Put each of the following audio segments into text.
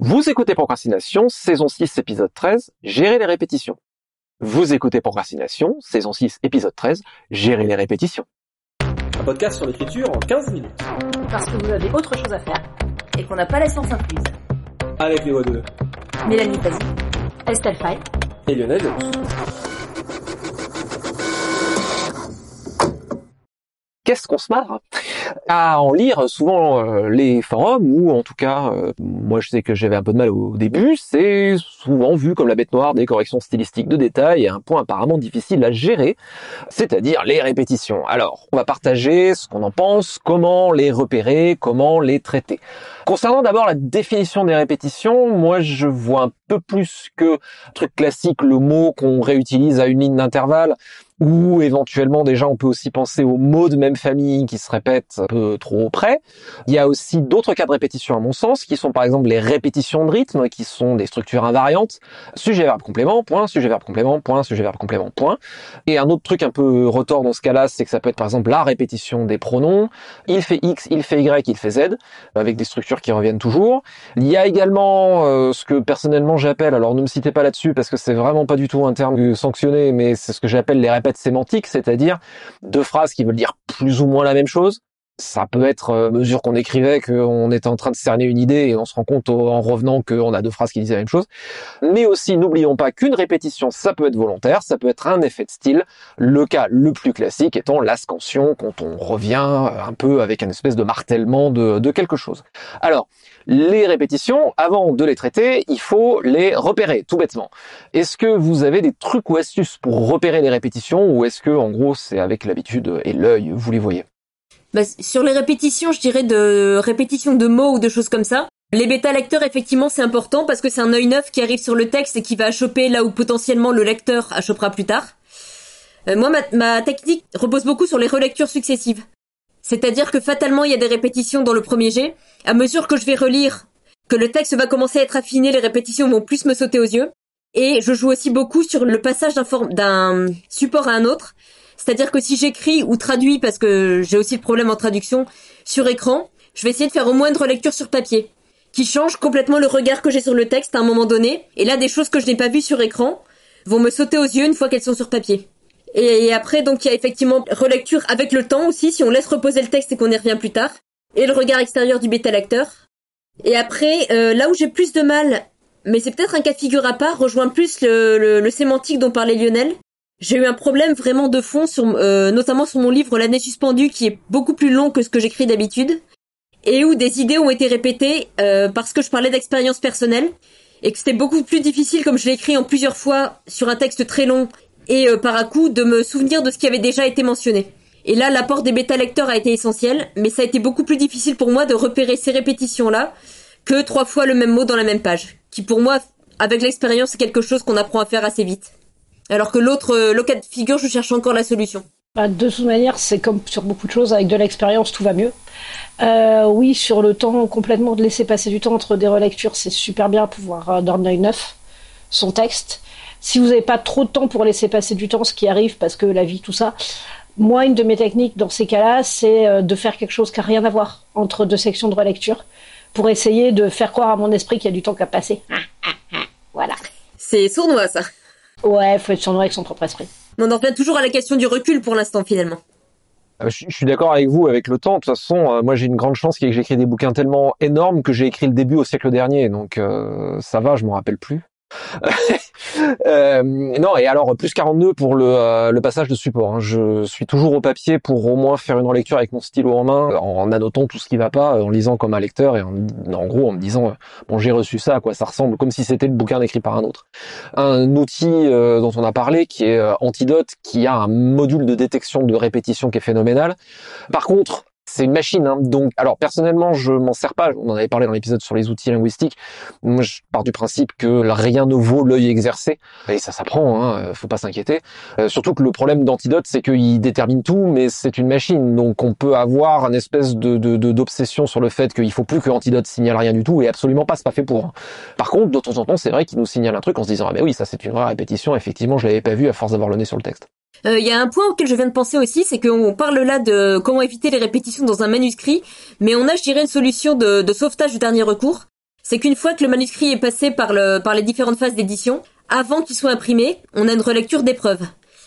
Vous écoutez Procrastination, saison 6, épisode 13, Gérer les répétitions. Vous écoutez Procrastination, saison 6, épisode 13, Gérer les répétitions. Un podcast sur l'écriture en 15 minutes. Parce que vous avez autre chose à faire et qu'on n'a pas la science incluse. Avec les voix de Mélanie Pazzi, Estelle Fay et Lionel Delous. Qu'est-ce qu'on se marre à en lire souvent euh, les forums ou en tout cas euh, moi je sais que j'avais un peu de mal au début c'est souvent vu comme la bête noire des corrections stylistiques de détail et un point apparemment difficile à gérer c'est-à-dire les répétitions. Alors on va partager ce qu'on en pense comment les repérer comment les traiter. Concernant d'abord la définition des répétitions moi je vois un peu plus que truc classique le mot qu'on réutilise à une ligne d'intervalle ou éventuellement déjà on peut aussi penser aux mots de même famille qui se répètent un peu trop près. Il y a aussi d'autres cas de répétition à mon sens qui sont par exemple les répétitions de rythme qui sont des structures invariantes, sujet verbe complément, point, sujet verbe complément, point, sujet verbe complément, point. Et un autre truc un peu retort dans ce cas-là, c'est que ça peut être par exemple la répétition des pronoms, il fait X, il fait Y, il fait Z, avec des structures qui reviennent toujours. Il y a également euh, ce que personnellement j'appelle, alors ne me citez pas là-dessus parce que c'est vraiment pas du tout un terme sanctionné, mais c'est ce que j'appelle les répétitions sémantique, c'est-à-dire deux phrases qui veulent dire plus ou moins la même chose. Ça peut être euh, mesure qu'on écrivait qu'on était en train de cerner une idée et on se rend compte en revenant qu'on a deux phrases qui disent la même chose. Mais aussi, n'oublions pas qu'une répétition, ça peut être volontaire, ça peut être un effet de style. Le cas le plus classique étant la scansion, quand on revient un peu avec une espèce de martèlement de, de quelque chose. Alors, les répétitions, avant de les traiter, il faut les repérer, tout bêtement. Est-ce que vous avez des trucs ou astuces pour repérer les répétitions, ou est-ce que, en gros, c'est avec l'habitude et l'œil, vous les voyez? Bah, Sur les répétitions, je dirais de répétitions de mots ou de choses comme ça. Les bêta lecteurs, effectivement, c'est important parce que c'est un œil neuf qui arrive sur le texte et qui va choper là où potentiellement le lecteur chopera plus tard. Euh, moi, ma, ma technique repose beaucoup sur les relectures successives. C'est-à-dire que fatalement, il y a des répétitions dans le premier jet. À mesure que je vais relire, que le texte va commencer à être affiné, les répétitions vont plus me sauter aux yeux. Et je joue aussi beaucoup sur le passage d'un support à un autre. C'est-à-dire que si j'écris ou traduis, parce que j'ai aussi le problème en traduction, sur écran, je vais essayer de faire au moins une relecture sur papier, qui change complètement le regard que j'ai sur le texte à un moment donné. Et là, des choses que je n'ai pas vues sur écran vont me sauter aux yeux une fois qu'elles sont sur papier. Et après, donc, il y a effectivement relecture avec le temps aussi, si on laisse reposer le texte et qu'on y revient plus tard. Et le regard extérieur du bêta-lecteur. Et après, euh, là où j'ai plus de mal, mais c'est peut-être un cas de figure à part, rejoint plus le, le, sémantique dont parlait Lionel. J'ai eu un problème vraiment de fond, sur, euh, notamment sur mon livre L'année suspendue, qui est beaucoup plus long que ce que j'écris d'habitude, et où des idées ont été répétées euh, parce que je parlais d'expérience personnelle, et que c'était beaucoup plus difficile, comme je l'ai écrit en plusieurs fois sur un texte très long, et euh, par à coup de me souvenir de ce qui avait déjà été mentionné. Et là, l'apport des bêta-lecteurs a été essentiel, mais ça a été beaucoup plus difficile pour moi de repérer ces répétitions-là que trois fois le même mot dans la même page, qui pour moi, avec l'expérience, c'est quelque chose qu'on apprend à faire assez vite. Alors que l'autre, euh, le cas de figure, je cherche encore la solution. Bah, de toute manière, c'est comme sur beaucoup de choses, avec de l'expérience, tout va mieux. Euh, oui, sur le temps, complètement de laisser passer du temps entre des relectures, c'est super bien pouvoir euh, dormir une neuf son texte. Si vous n'avez pas trop de temps pour laisser passer du temps, ce qui arrive parce que la vie, tout ça, moi, une de mes techniques dans ces cas-là, c'est euh, de faire quelque chose qui n'a rien à voir entre deux sections de relecture pour essayer de faire croire à mon esprit qu'il y a du temps qui a passé. voilà. C'est sournois, ça. Ouais, faut être sournois avec son propre esprit. On en revient toujours à la question du recul pour l'instant, finalement. Euh, je suis d'accord avec vous avec le temps. De toute façon, euh, moi j'ai une grande chance qui est que j'écris des bouquins tellement énormes que j'ai écrit le début au siècle dernier, donc ça va, je m'en rappelle plus. euh, non, et alors plus 42 pour le, euh, le passage de support. Hein. Je suis toujours au papier pour au moins faire une relecture avec mon stylo en main, en, annotant tout ce qui va pas, en lisant comme un lecteur et en, en gros en me disant bon j'ai reçu ça, à quoi ça ressemble, comme si c'était le bouquin écrit par un autre. Un outil euh, dont on a parlé qui est euh, Antidote, qui a un module de détection de répétition qui est phénoménal. Par contre, c'est une machine. Hein. Donc, alors personnellement, je m'en sers pas. On en avait parlé dans l'épisode sur les outils linguistiques. Moi, je pars du principe que rien ne vaut l'œil exercé. Et ça s'apprend. Hein. Faut pas s'inquiéter. Euh, surtout que le problème d'antidote, c'est qu'il détermine tout, mais c'est une machine. Donc, on peut avoir une espèce de d'obsession sur le fait qu'il faut plus que antidote signale rien du tout. Et absolument pas, c'est pas fait pour. Par contre, de temps en temps, c'est vrai qu'il nous signale un truc en se disant ah mais oui, ça c'est une vraie répétition. Effectivement, je l'avais pas vu à force d'avoir le nez sur le texte. Il euh, y a un point auquel je viens de penser aussi, c'est qu'on parle là de comment éviter les répétitions dans un manuscrit, mais on a, je dirais, une solution de, sauvetage du dernier recours. c'est qu'une fois que le manuscrit est passé par, le, par les différentes phases d'édition, avant qu'il soit imprimé, on a une relecture d'épreuve.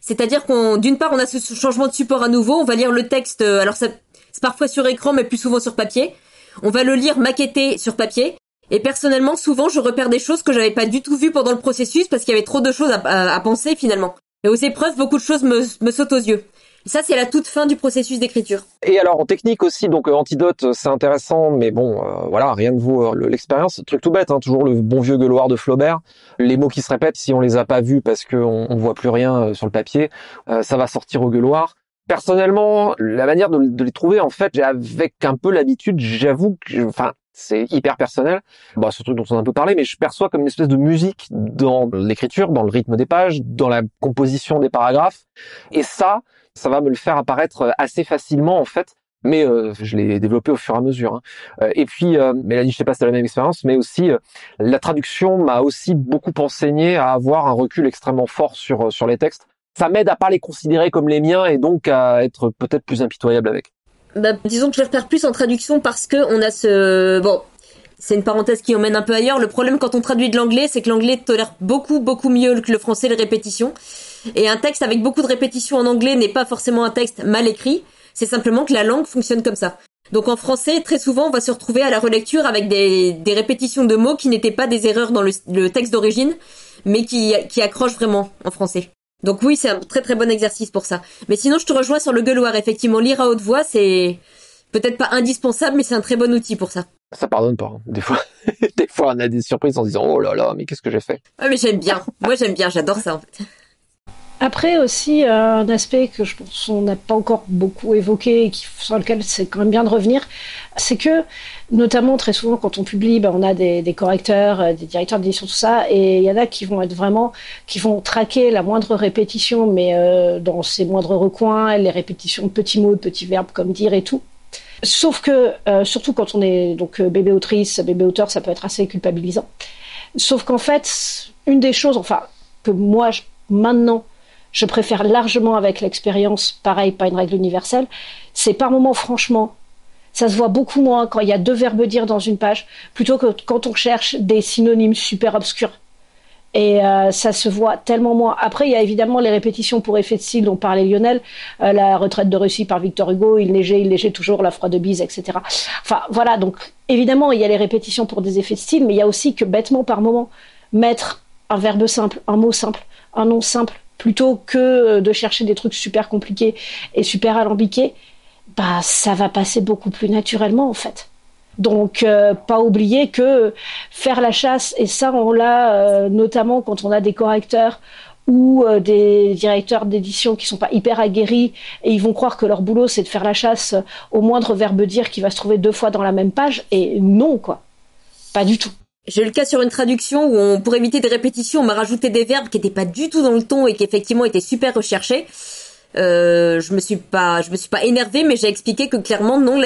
C'est-à-dire qu'on, d'une part, on a ce changement de support à nouveau, on va lire le texte, euh, alors c'est parfois sur écran, mais plus souvent sur papier. On va le lire maquetté sur papier. Et personnellement, souvent, je repère des choses que j'avais pas du tout vues pendant le processus parce qu'il y avait trop de choses à, penser finalement. Et aux épreuves, beaucoup de choses me, sautent aux yeux. Ça, c'est la toute fin du processus d'écriture. Et alors en technique aussi, donc euh, Antidote, euh, c'est intéressant, mais bon, euh, voilà, rien ne vaut l'expérience. Truc tout bête, hein, toujours le bon vieux gueuloir de Flaubert. Les mots qui se répètent, si on les a pas vus parce qu'on on voit plus rien sur le papier, ça va sortir au gueuloir. Personnellement, la manière de, les trouver, en fait, avec un peu l'habitude, j'avoue que, enfin, c'est hyper personnel. Bon, ce truc dont on a un peu parlé, mais je perçois comme une espèce de musique dans l'écriture, dans le rythme des pages, dans la composition des paragraphes. Et ça, ça va me le faire apparaître euh, assez facilement en fait mais euh, je l'ai développé au fur et à mesure. Hein. Euh, et puis, euh, Mélanie, je sais pas si c'est la même expérience, mais aussi la traduction m'a aussi beaucoup enseigné à avoir un recul extrêmement fort sur sur les textes. Ça m'aide à pas les considérer comme les miens et donc à être peut-être plus impitoyable avec. Bah, disons que je repère plus en traduction parce que on a ce bon. C'est une parenthèse qui emmène un peu ailleurs. Le problème quand on traduit de l'anglais, c'est que l'anglais tolère beaucoup beaucoup mieux que le français les répétitions. Et un texte avec beaucoup de répétitions en anglais n'est pas forcément un texte mal écrit, c'est simplement que la langue fonctionne comme ça. Donc en français, très souvent, on va se retrouver à la relecture avec des, répétitions de mots qui n'étaient pas des erreurs dans le, texte d'origine, mais qui accrochent vraiment en français. Donc oui, c'est un très très bon exercice pour ça. Mais sinon, je te rejoins sur le gueuloir. Effectivement, lire à haute voix, c'est peut-être pas indispensable, mais c'est un très bon outil pour ça. Ça pardonne pas. Hein. Des fois, des fois, on a des surprises en disant oh là là, mais qu'est-ce que j'ai fait? Ouais, mais j'aime bien. Moi, j'aime bien. J'adore ça en fait. Après aussi euh, un aspect que je pense qu'on n'a pas encore beaucoup évoqué et sur lequel c'est quand même bien de revenir, c'est que notamment très souvent quand on publie, ben, on a des, correcteurs, euh, des directeurs d'édition, tout ça, et il y en a qui vont être vraiment, qui vont traquer la moindre répétition, mais euh, dans ces moindres recoins, les répétitions de petits mots, de petits verbes comme dire et tout. Sauf que, surtout quand on est donc bébé autrice, bébé auteur, ça peut être assez culpabilisant. Sauf qu'en fait, une des choses, enfin, que moi, maintenant, je préfère largement avec l'expérience, pareil, pas une règle universelle, c'est par moments, franchement, ça se voit beaucoup moins quand il y a deux verbes dire dans une page, plutôt que quand on cherche des synonymes super obscurs. Et euh, ça se voit tellement moins. Après, il y a évidemment les répétitions pour effet de style dont parlait Lionel, euh, la retraite de Russie par Victor Hugo, il léger, il léger toujours, la froide de bise, etc. Enfin, voilà. Donc, évidemment, il y a les répétitions pour des effets de style, mais il y a aussi que bêtement, par moment, mettre un verbe simple, un mot simple, un nom simple, plutôt que de chercher des trucs super compliqués et super alambiqués, bah ça va passer beaucoup plus naturellement en fait. Donc euh, pas oublier que faire la chasse et ça on l'a euh, notamment quand on a des correcteurs ou euh, des directeurs d'édition qui sont pas hyper aguerris et ils vont croire que leur boulot c'est de faire la chasse au moindre verbe dire qui va se trouver deux fois dans la même page et non quoi. Pas du tout. J'ai eu le cas sur une traduction où pour éviter des répétitions, on m'a rajouté des verbes qui n'étaient pas du tout dans le ton et qui effectivement étaient super recherchés. Euh, je me suis pas, je me suis pas énervée, mais j'ai expliqué que clairement non,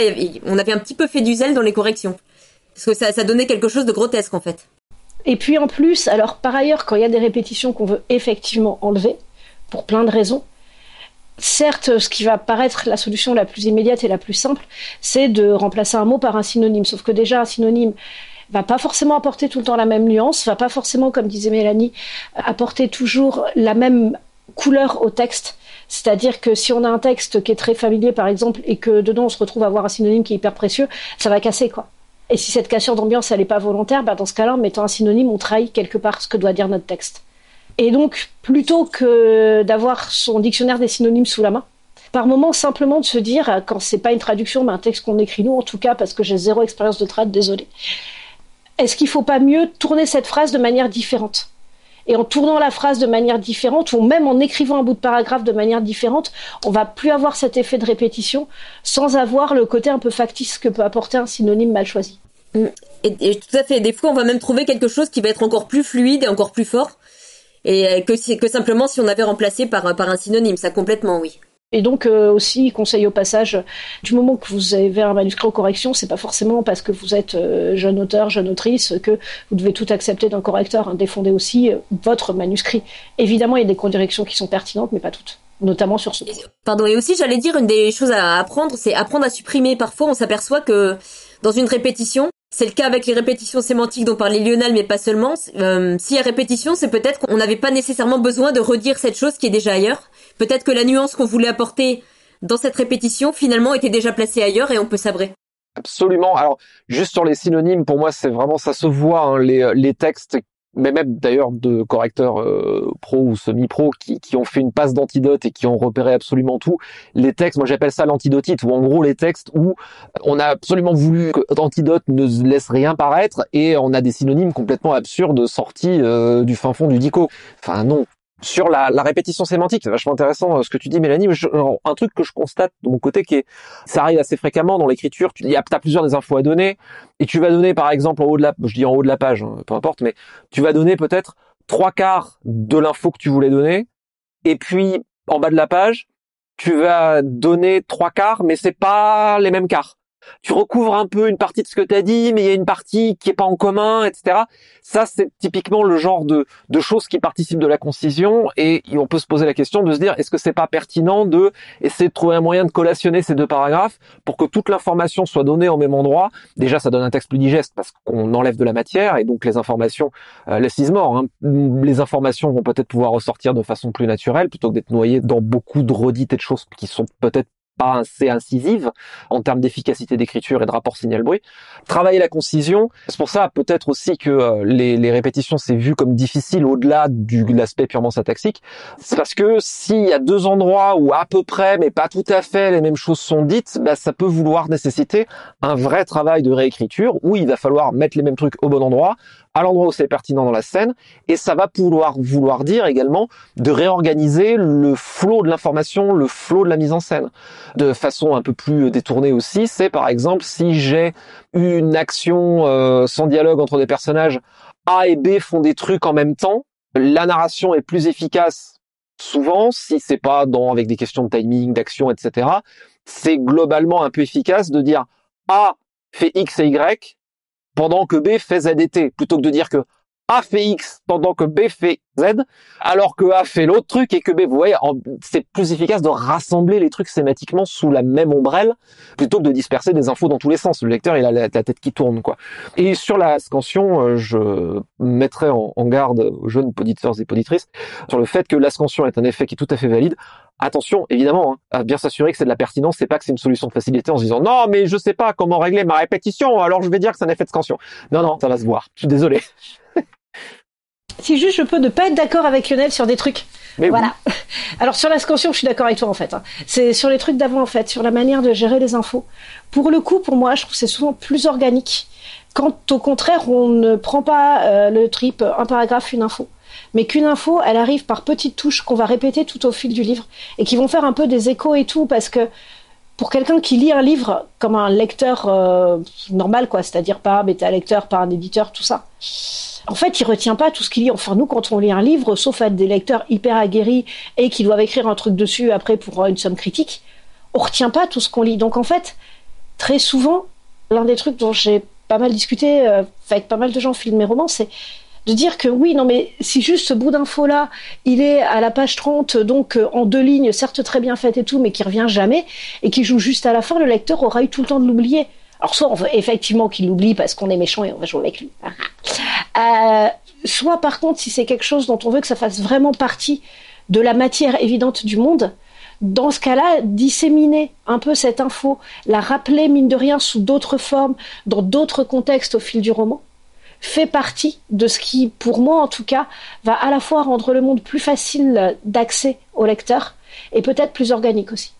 on avait un petit peu fait du zèle dans les corrections, parce que ça, ça donnait quelque chose de grotesque en fait. Et puis en plus, alors par ailleurs, quand il y a des répétitions qu'on veut effectivement enlever, pour plein de raisons, certes, ce qui va paraître la solution la plus immédiate et la plus simple, c'est de remplacer un mot par un synonyme. Sauf que déjà, un synonyme, va pas forcément apporter tout le temps la même nuance, va pas forcément, comme disait Mélanie, apporter toujours la même couleur au texte. C'est-à-dire que si on a un texte qui est très familier, par exemple, et que dedans on se retrouve à avoir un synonyme qui est hyper précieux, ça va casser, quoi. Et si cette cassure d'ambiance, elle n'est pas volontaire, bah dans ce cas-là, en mettant un synonyme, on trahit quelque part ce que doit dire notre texte. Et donc, plutôt que d'avoir son dictionnaire des synonymes sous la main, par moment simplement de se dire, quand c'est pas une traduction, mais un texte qu'on écrit nous, en tout cas, parce que j'ai zéro expérience de trad, désolé, est-ce qu'il ne faut pas mieux tourner cette phrase de manière différente? Et en tournant la phrase de manière différente, ou même en écrivant un bout de paragraphe de manière différente, on va plus avoir cet effet de répétition sans avoir le côté un peu factice que peut apporter un synonyme mal choisi. Mm. Et, tout à fait. Des fois, on va même trouver quelque chose qui va être encore plus fluide et encore plus fort, et euh, que, simplement si on avait remplacé par, par un synonyme. Ça complètement, oui. Et donc euh, aussi, conseil au passage, du moment que vous avez un manuscrit en correction, c'est pas forcément parce que vous êtes euh, jeune auteur, jeune autrice que vous devez tout accepter d'un correcteur. Hein. Défendez aussi euh, votre manuscrit. Évidemment, il y a des corrections qui sont pertinentes, mais pas toutes, notamment sur ce. Pardon. Et aussi, j'allais dire une des choses à apprendre, c'est apprendre à supprimer. Parfois, on s'aperçoit que dans une répétition, C'est le cas avec les répétitions sémantiques dont parlait Lionel, mais pas seulement. Euh, S'il y a répétition, c'est peut-être qu'on n'avait pas nécessairement besoin de redire cette chose qui est déjà ailleurs. Peut-être que la nuance qu'on voulait apporter dans cette répétition, finalement, était déjà placée ailleurs et on peut sabrer. Absolument. Alors, juste sur les synonymes, pour moi, c'est vraiment ça se voit. Hein, les, les textes mais même d'ailleurs de correcteurs euh, pro ou semi-pro qui, qui ont fait une passe d'antidote et qui ont repéré absolument tout. Les textes, moi j'appelle ça l'antidotite, ou en gros les textes où on a absolument voulu que l'antidote ne laisse rien paraître et on a des synonymes complètement absurdes sortis euh, du fin fond du dico. Enfin non, sur la, la, répétition sémantique, c'est vachement intéressant euh, ce que tu dis, Mélanie. un truc que je constate de mon côté, qui est, ça arrive assez fréquemment dans l'écriture. Tu as, as plusieurs des infos à donner, et tu vas donner, par exemple, en haut de la, je dis en haut de la page, hein, peu importe, mais tu vas donner peut-être trois quarts de l'info que tu voulais donner, et puis en bas de la page, tu vas donner trois quarts, mais c'est pas les mêmes quarts tu recouvres un peu une partie de ce que tu as dit, mais il y a une partie qui est pas en commun, etc. Ça, c'est typiquement le genre de, choses qui participent de la concision et on peut se poser la question de se dire est-ce que c'est pas pertinent de essayer de trouver un moyen de collationner ces deux paragraphes pour que toute l'information soit donnée au même endroit? Déjà, ça donne un texte plus digeste parce qu'on enlève de la matière et donc les informations euh, laissent mort. Hein. Les informations vont peut-être pouvoir ressortir de façon plus naturelle plutôt que d'être noyées dans beaucoup de redites et de choses qui sont peut-être pas assez incisive en termes d'efficacité d'écriture et de rapport signal-bruit. Travailler la concision, c'est pour ça peut-être aussi que euh, les, répétitions c'est vu comme difficile au-delà de l'aspect purement syntaxique. C'est parce que s'il y a deux endroits où à peu près, mais pas tout à fait, les mêmes choses sont dites, bah, ça peut vouloir nécessiter un vrai travail de réécriture où il va falloir mettre les mêmes trucs au bon endroit, à l'endroit où c'est pertinent dans la scène, et ça va pouvoir vouloir dire également de réorganiser le flot de l'information, le flot de la mise en scène. De façon un peu plus détournée aussi, c'est par exemple si j'ai une action euh, sans dialogue entre des personnages, A et B font des trucs en même temps, la narration est plus efficace souvent, si c'est pas dans avec des questions de timing, d'action, etc. C'est globalement un peu efficace de dire A fait X et Y, pendant que B fait Z et T, plutôt que de dire que A fait X pendant que B fait Z, alors que A fait l'autre truc et que B, vous voyez, c'est plus efficace de rassembler les trucs sématiquement sous la même ombrelle, plutôt que de disperser des infos dans tous les sens. Le lecteur, il a la, tête qui tourne, quoi. Et sur la scansion, euh, je mettrai en, garde aux jeunes poditeurs et poditrices sur le fait que la scansion est un effet qui est tout à fait valide. Attention, évidemment, hein, à bien s'assurer que c'est de la pertinence, c'est pas que c'est une solution de facilité en se disant non, mais je sais pas comment régler ma répétition, alors je vais dire que c'est un effet de scansion. Non, non, ça va se voir. Je suis désolé. Si juste je peux ne pas être d'accord avec Lionel sur des trucs. Mais voilà. Alors sur la scansion, je suis d'accord avec toi en fait. Hein. C'est sur les trucs d'avant en fait, sur la manière de gérer les infos. Pour le coup, pour moi, je trouve que c'est souvent plus organique. Quand au contraire, on ne prend pas euh, le trip un paragraphe, une info mais qu'une info, elle arrive par petites touches qu'on va répéter tout au fil du livre et qui vont faire un peu des échos et tout parce que pour quelqu'un qui lit un livre comme un lecteur euh, normal, quoi, c'est-à-dire pas un bêta-lecteur, pas un éditeur, tout ça, en fait, il retient pas tout ce qu'il lit. Enfin, nous, quand on lit un livre, sauf à des lecteurs hyper aguerris et qui doivent écrire un truc dessus après pour une somme critique, on retient pas tout ce qu'on lit. Donc, en fait, très souvent, l'un des trucs dont j'ai pas mal discuté euh, avec pas mal de gens au fil de mes romans, c'est de dire que oui, non, mais si juste ce bout d'info-là, il est à la page 30, donc euh, en deux lignes, certes très bien fait et tout, mais qui revient jamais, et qui joue juste à la fin, le lecteur aura eu tout le temps de l'oublier. Alors soit on veut effectivement qu'il l'oublie parce qu'on est méchant et on va jouer avec lui. Euh, soit par contre, si c'est quelque chose dont on veut que ça fasse vraiment partie de la matière évidente du monde, dans ce cas-là, disséminer un peu cette info, la rappeler mine de rien sous d'autres formes, dans d'autres contextes au fil du roman, fait partie de ce qui, pour moi en tout cas, va à la fois rendre le monde plus facile d'accès au lecteur et peut-être plus organique aussi.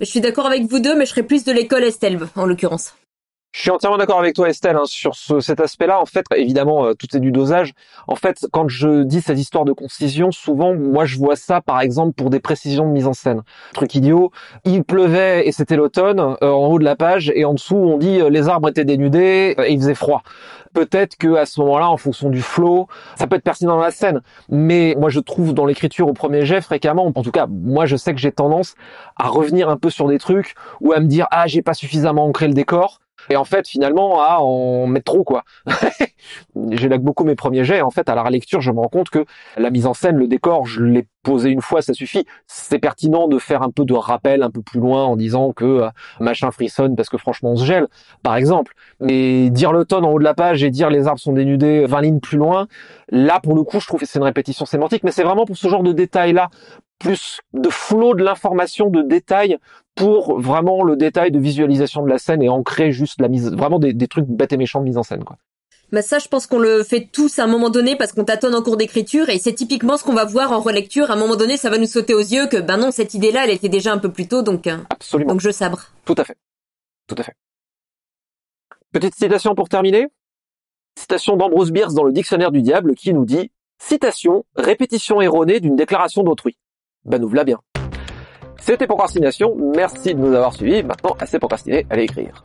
Je suis d'accord avec vous deux, mais je serais plus de l'école Estelbe, en l'occurrence. Je suis entièrement d'accord avec toi Estelle hein, sur ce, cet aspect-là. En fait, évidemment, euh, tout est du dosage. En fait, quand je dis cette histoire de concision, souvent, moi, je vois ça, par exemple, pour des précisions de mise en scène. Truc idiot, il pleuvait et c'était l'automne, euh, en haut de la page, et en dessous, on dit euh, les arbres étaient dénudés et il faisait froid. Peut-être que à ce moment-là, en fonction du flow, ça peut être pertinent dans la scène. Mais moi, je trouve dans l'écriture au premier jet fréquemment, en tout cas, moi, je sais que j'ai tendance à revenir un peu sur des trucs ou à me dire ah, j'ai pas suffisamment ancré le décor Et en fait, finalement, à en mettre trop, quoi. J'élague beaucoup mes premiers jets. En fait, à la relecture, je me rends compte que la mise en scène, le décor, je l'ai posé une fois, ça suffit. C'est pertinent de faire un peu de rappel un peu plus loin en disant que euh, machin frissonne parce que franchement on se gèle, par exemple. Mais dire l'automne en haut de la page et dire les arbres sont dénudés 20 lignes plus loin, là pour le coup je trouve que c'est une répétition sémantique, mais c'est vraiment pour ce genre de détails là, plus de flot de l'information, de détails pour vraiment le détail de visualisation de la scène et ancrer juste la mise, vraiment des, des trucs bêtes et méchants de mise en scène quoi. Bah ça, je pense qu'on le fait tous à un moment donné parce qu'on tâtonne en cours d'écriture et c'est typiquement ce qu'on va voir en relecture. À un moment donné, ça va nous sauter aux yeux que ben non, cette idée-là, elle était déjà un peu plus tôt, donc euh, Absolument. donc je sabre. Tout à fait. Tout à fait. Petite citation pour terminer. Citation d'Ambrose Bierce dans le Dictionnaire du Diable qui nous dit Citation, répétition erronée d'une déclaration d'autrui bah nous voilà bien. C'était Procrastination, merci de nous avoir suivis, maintenant assez procrastiner, allez écrire.